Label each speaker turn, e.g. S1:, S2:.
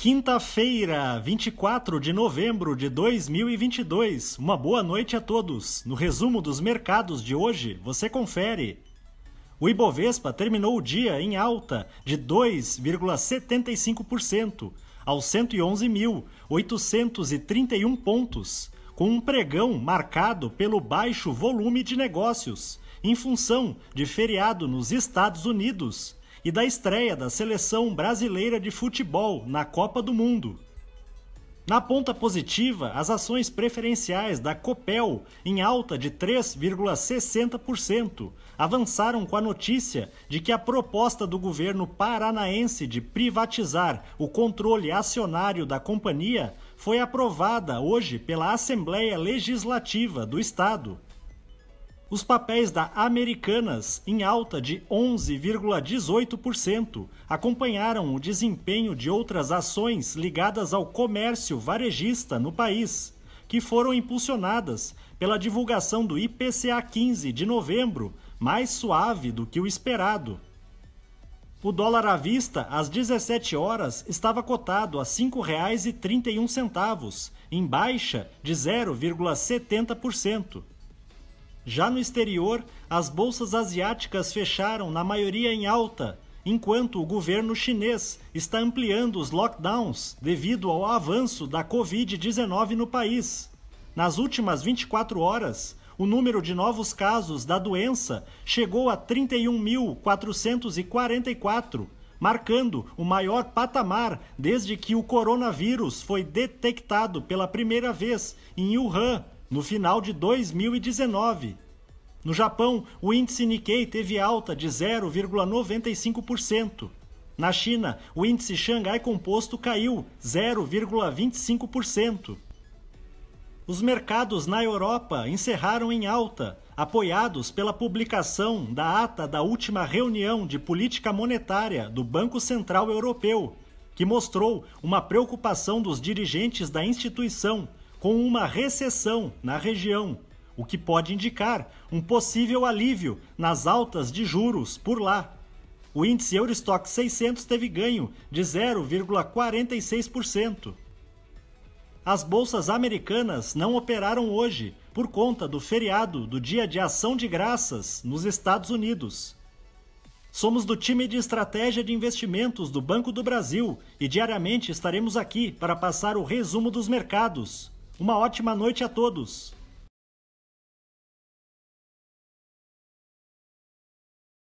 S1: Quinta-feira, 24 de novembro de 2022. Uma boa noite a todos. No resumo dos mercados de hoje, você confere. O Ibovespa terminou o dia em alta de 2,75% aos 111.831 pontos, com um pregão marcado pelo baixo volume de negócios, em função de feriado nos Estados Unidos e da estreia da seleção brasileira de futebol na Copa do Mundo. Na ponta positiva, as ações preferenciais da Copel, em alta de 3,60%, avançaram com a notícia de que a proposta do governo paranaense de privatizar o controle acionário da companhia foi aprovada hoje pela Assembleia Legislativa do Estado. Os papéis da Americanas, em alta de 11,18%, acompanharam o desempenho de outras ações ligadas ao comércio varejista no país, que foram impulsionadas pela divulgação do IPCA 15 de novembro, mais suave do que o esperado. O dólar à vista, às 17 horas, estava cotado a R$ 5,31, em baixa de 0,70%. Já no exterior, as bolsas asiáticas fecharam na maioria em alta, enquanto o governo chinês está ampliando os lockdowns devido ao avanço da Covid-19 no país. Nas últimas 24 horas, o número de novos casos da doença chegou a 31.444, marcando o maior patamar desde que o coronavírus foi detectado pela primeira vez em Wuhan, no final de 2019. No Japão, o índice Nikkei teve alta de 0,95%. Na China, o índice Xangai Composto caiu 0,25%. Os mercados na Europa encerraram em alta, apoiados pela publicação da ata da última reunião de política monetária do Banco Central Europeu, que mostrou uma preocupação dos dirigentes da instituição com uma recessão na região, o que pode indicar um possível alívio nas altas de juros por lá. O índice Eurostock 600 teve ganho de 0,46%. As bolsas americanas não operaram hoje por conta do feriado do Dia de Ação de Graças nos Estados Unidos. Somos do time de estratégia de investimentos do Banco do Brasil e diariamente estaremos aqui para passar o resumo dos mercados. Uma ótima noite a todos!